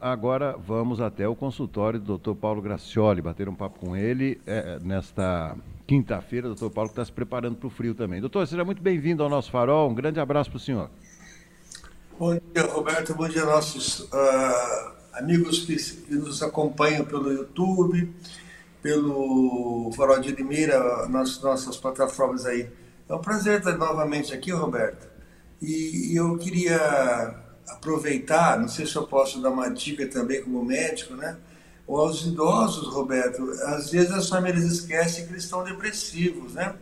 agora vamos até o consultório do Dr. Paulo Gracioli, bater um papo com ele é, nesta quinta-feira. O Dr. Paulo está se preparando para o frio também. Doutor, seja muito bem-vindo ao nosso farol. Um grande abraço para o senhor. Bom dia, Roberto. Bom dia, nossos uh, amigos que, que, nos acompanham pelo YouTube, pelo Farol de Limeira, nas nossas plataformas aí. É um prazer estar novamente aqui, Roberto. E eu queria aproveitar, não sei se eu posso dar uma dica também como médico, né? Ou aos idosos, Roberto, às vezes as famílias esquecem que eles estão depressivos, né?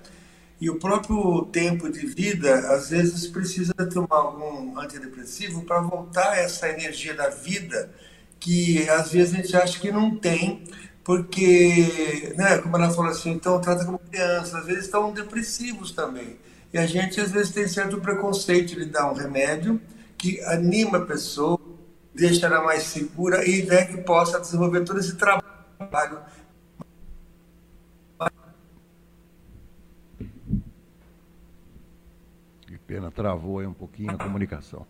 E o próprio tempo de vida, às vezes precisa tomar algum antidepressivo para voltar essa energia da vida que às vezes a gente acha que não tem, porque, né, como ela falou assim, então trata como criança, às vezes estão depressivos também. E a gente às vezes tem certo preconceito de dar um remédio que anima a pessoa, deixa ela mais segura e é que possa desenvolver todo esse trabalho. Que pena, travou aí um pouquinho a comunicação.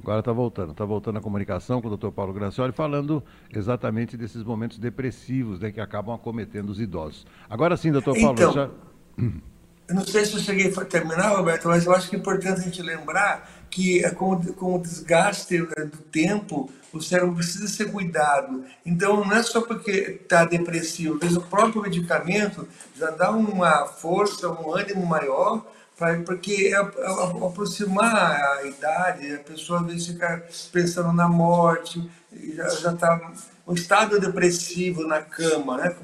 Agora está voltando, está voltando a comunicação com o Dr. Paulo Gracioli, falando exatamente desses momentos depressivos né, que acabam acometendo os idosos. Agora sim, doutor Paulo, então, já... Eu não sei se eu cheguei a terminar, Roberto, mas eu acho que é importante a gente lembrar que é com, com o desgaste né, do tempo, o cérebro precisa ser cuidado. Então, não é só porque está depressivo, mas o próprio medicamento já dá uma força, um ânimo maior, pra, porque é, é, aproximar a idade, a pessoa às vezes fica pensando na morte, já está um estado depressivo na cama, né?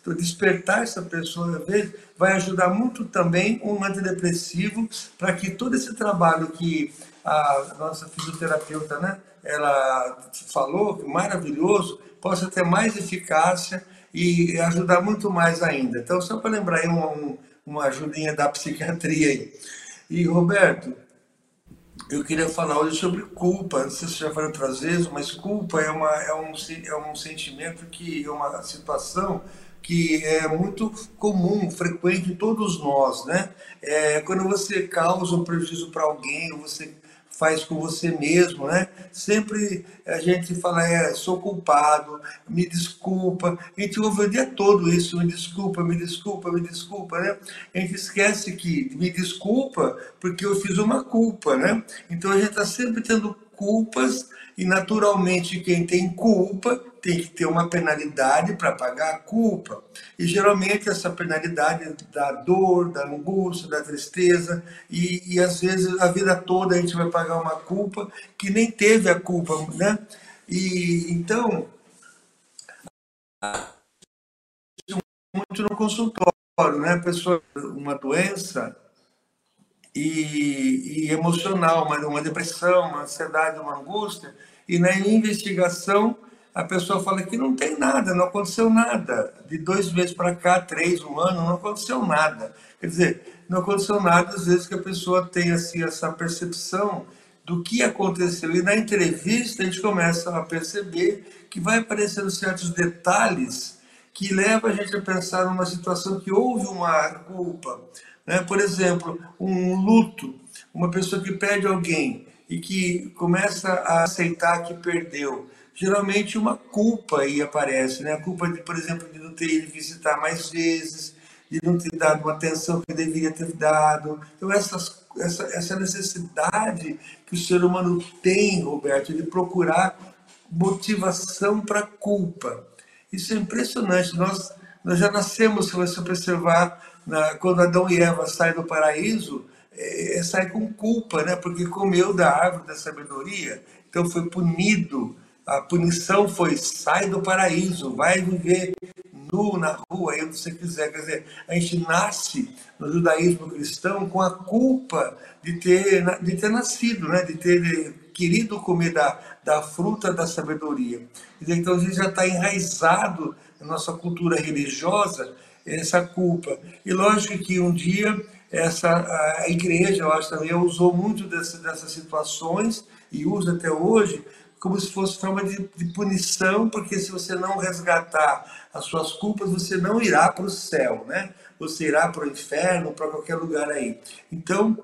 Então, despertar essa pessoa, vezes, vai ajudar muito também um antidepressivo para que todo esse trabalho que a nossa fisioterapeuta, né, ela falou, que maravilhoso, possa ter mais eficácia e ajudar muito mais ainda. Então, só para lembrar aí uma, uma ajudinha da psiquiatria aí. E, Roberto, eu queria falar hoje sobre culpa. Não sei se já falei outras vezes, mas culpa é, uma, é, um, é um sentimento que é uma situação que é muito comum, frequente em todos nós, né? É, quando você causa um prejuízo para alguém, você faz com você mesmo, né? Sempre a gente fala, é, sou culpado, me desculpa. A gente ouve o dia todo isso, me desculpa, me desculpa, me desculpa, né? A gente esquece que me desculpa porque eu fiz uma culpa, né? Então a gente está sempre tendo culpas e naturalmente quem tem culpa tem que ter uma penalidade para pagar a culpa. E geralmente essa penalidade dá dor, da angústia, da tristeza, e, e às vezes a vida toda a gente vai pagar uma culpa que nem teve a culpa, né? E então muito no consultório, né? A pessoa uma doença e, e emocional, uma, uma depressão, uma ansiedade, uma angústia, e na investigação a pessoa fala que não tem nada, não aconteceu nada. De dois meses para cá, três, um ano, não aconteceu nada. Quer dizer, não aconteceu nada, às vezes que a pessoa tem assim, essa percepção do que aconteceu. E na entrevista a gente começa a perceber que vai aparecendo certos detalhes que levam a gente a pensar numa situação que houve uma culpa. Né? Por exemplo, um luto, uma pessoa que perde alguém e que começa a aceitar que perdeu geralmente uma culpa aí aparece, né? A culpa, de, por exemplo, de não ter ido visitar mais vezes, de não ter dado uma atenção que deveria ter dado. Então, essas, essa, essa necessidade que o ser humano tem, Roberto, de procurar motivação para culpa. Isso é impressionante. Nós, nós já nascemos, se você observar, na, quando Adão e Eva saem do paraíso, é, é, sai com culpa, né? porque comeu da árvore da sabedoria, então foi punido a punição foi sai do paraíso, vai viver nu na rua, aí você quiser. Quer dizer, a gente nasce no judaísmo cristão com a culpa de ter, de ter nascido, né? de ter querido comer da, da fruta da sabedoria. Então a gente já está enraizado na nossa cultura religiosa essa culpa. E lógico que um dia essa a igreja, eu acho também, usou muito dessa, dessas situações e usa até hoje como se fosse forma de, de punição, porque se você não resgatar as suas culpas, você não irá para o céu, né? Você irá para o inferno, para qualquer lugar aí. Então,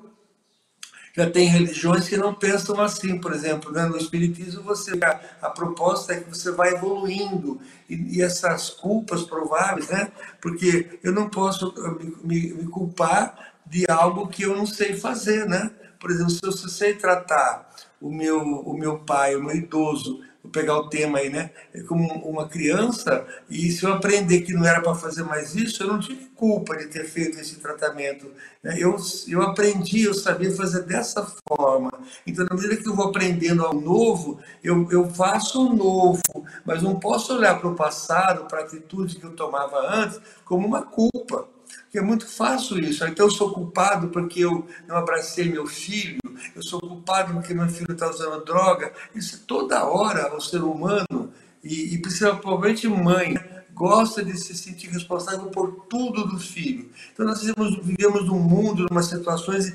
Já tem religiões que não pensam assim, por exemplo, né? no Espiritismo você a, a, proposta é que você vai evoluindo e, e, essas culpas prováveis, né? Porque eu não posso me, me, me, culpar de algo que eu não sei fazer, né? Por exemplo, se eu sei tratar o meu, o meu pai, o meu idoso, vou pegar o tema aí, né? É como uma criança, e se eu aprender que não era para fazer mais isso, eu não tive culpa de ter feito esse tratamento. Né? Eu, eu aprendi, eu sabia fazer dessa forma. Então, na medida que eu vou aprendendo ao novo, eu, eu faço o novo, mas não posso olhar para o passado, para a atitude que eu tomava antes, como uma culpa. É muito fácil isso. Então eu sou culpado porque eu não abracei meu filho, eu sou culpado porque meu filho está usando droga. Isso é toda hora o ser humano, e, e principalmente mãe, gosta de se sentir responsável por tudo do filho. Então nós vivemos, vivemos num mundo, numa situações,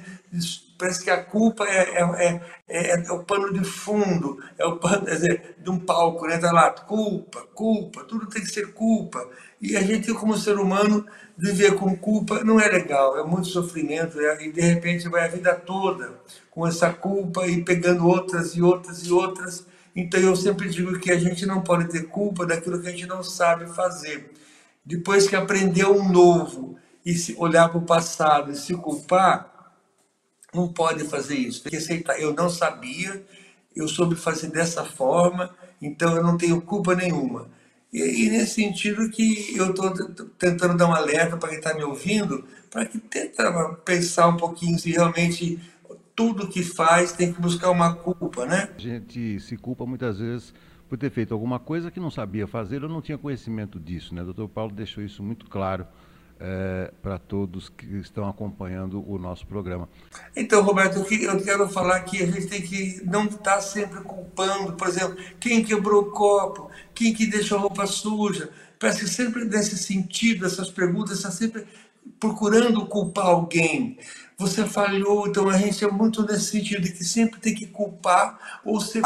parece que a culpa é, é, é, é, o pano de fundo, é o pano dizer, de um palco, né? Tá lá, culpa, culpa, tudo tem que ser culpa. E a gente, como ser humano, viver com culpa não é legal, é muito sofrimento, é, e de repente vai a vida toda com essa culpa e pegando outras e outras e outras. Então eu sempre digo que a gente não pode ter culpa daquilo que a gente não sabe fazer. Depois que aprendeu um novo e olhar para o passado e se culpar, não pode fazer isso. Tem que aceitar. Eu não sabia, eu soube fazer dessa forma, então eu não tenho culpa nenhuma. E, e nesse sentido que eu estou tentando dar um alerta para quem está me ouvindo, para que tenta pensar um pouquinho se realmente tudo que faz tem que buscar uma culpa, né? A gente se culpa muitas vezes por ter feito alguma coisa que não sabia fazer ou não tinha conhecimento disso, né? O doutor Paulo deixou isso muito claro é, para todos que estão acompanhando o nosso programa. Então, Roberto, eu quero falar que a gente tem que não estar tá sempre culpando, por exemplo, quem quebrou o copo, quem que deixou a roupa suja. Parece que sempre nesse sentido, essas perguntas, está sempre procurando culpar alguém. Você falhou, então a gente é muito nesse sentido de que sempre tem que culpar ou ser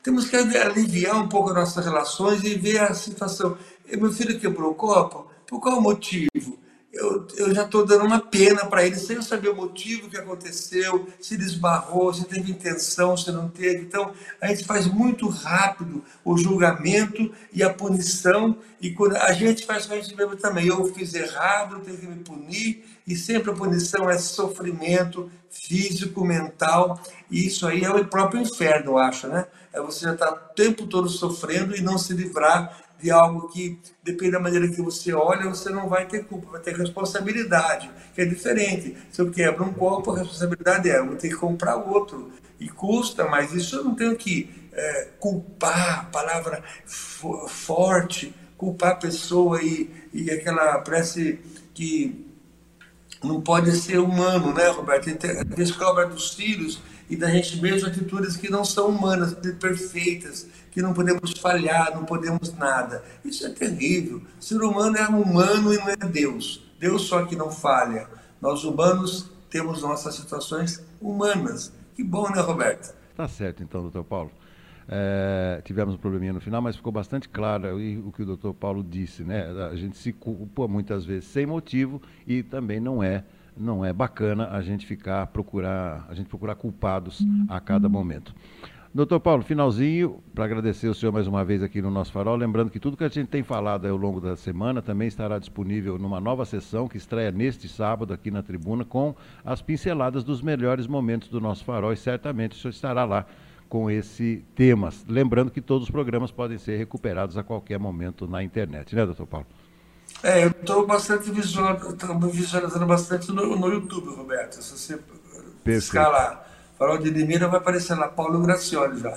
Temos que aliviar um pouco as nossas relações e ver a situação. Meu filho quebrou o copo, por qual motivo? Eu, eu já estou dando uma pena para ele, sem eu saber o motivo que aconteceu, se ele esbarrou, se teve intenção, se não teve. Então, a gente faz muito rápido o julgamento e a punição, e quando a gente faz com a gente mesmo também. Eu fiz errado, eu tenho que me punir, e sempre a punição é sofrimento físico, mental, e isso aí é o próprio inferno, eu acho, né? É você já está o tempo todo sofrendo e não se livrar de algo que, depende da maneira que você olha, você não vai ter culpa, vai ter responsabilidade, que é diferente. Se eu quebro um copo, a responsabilidade é, eu vou ter que comprar outro. E custa, mas isso eu não tenho que é, culpar, palavra forte, culpar a pessoa e, e aquela, parece que não pode ser humano, né, Roberto? Cobra dos filhos e da gente mesmo atitudes que não são humanas, perfeitas, que não podemos falhar, não podemos nada. Isso é terrível. O ser humano é humano e não é Deus. Deus só que não falha. Nós humanos temos nossas situações humanas. Que bom, né, Roberto? Tá certo, então, doutor Paulo. É, tivemos um probleminha no final, mas ficou bastante claro o que o doutor Paulo disse, né? A gente se culpa muitas vezes sem motivo e também não é não é bacana a gente ficar procurar a gente procurar culpados a cada momento. Doutor Paulo, finalzinho, para agradecer o senhor mais uma vez aqui no nosso farol, lembrando que tudo que a gente tem falado ao longo da semana também estará disponível numa nova sessão que estreia neste sábado aqui na tribuna com as pinceladas dos melhores momentos do nosso farol e certamente o senhor estará lá com esse tema. Lembrando que todos os programas podem ser recuperados a qualquer momento na internet, né, doutor Paulo? É, eu estou bastante visualizando, visualizando bastante no, no, YouTube, Roberto. Se você escalar Farol de Limeira vai aparecer lá, Paulo Gracioli já.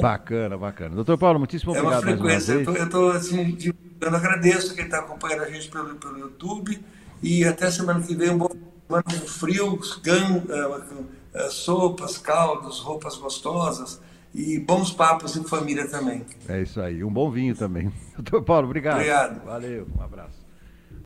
Bacana, bacana. Doutor Paulo, muitíssimo obrigado. É uma frequência. Uma eu estou assim, eu agradeço quem está acompanhando a gente pelo, pelo YouTube. E até semana que vem, um bom semana com frio, gan, uh, uh, sopas, caldos, roupas gostosas e bons papos em família também. É isso aí. Um bom vinho também. Doutor Paulo, obrigado. Obrigado. Valeu, um abraço.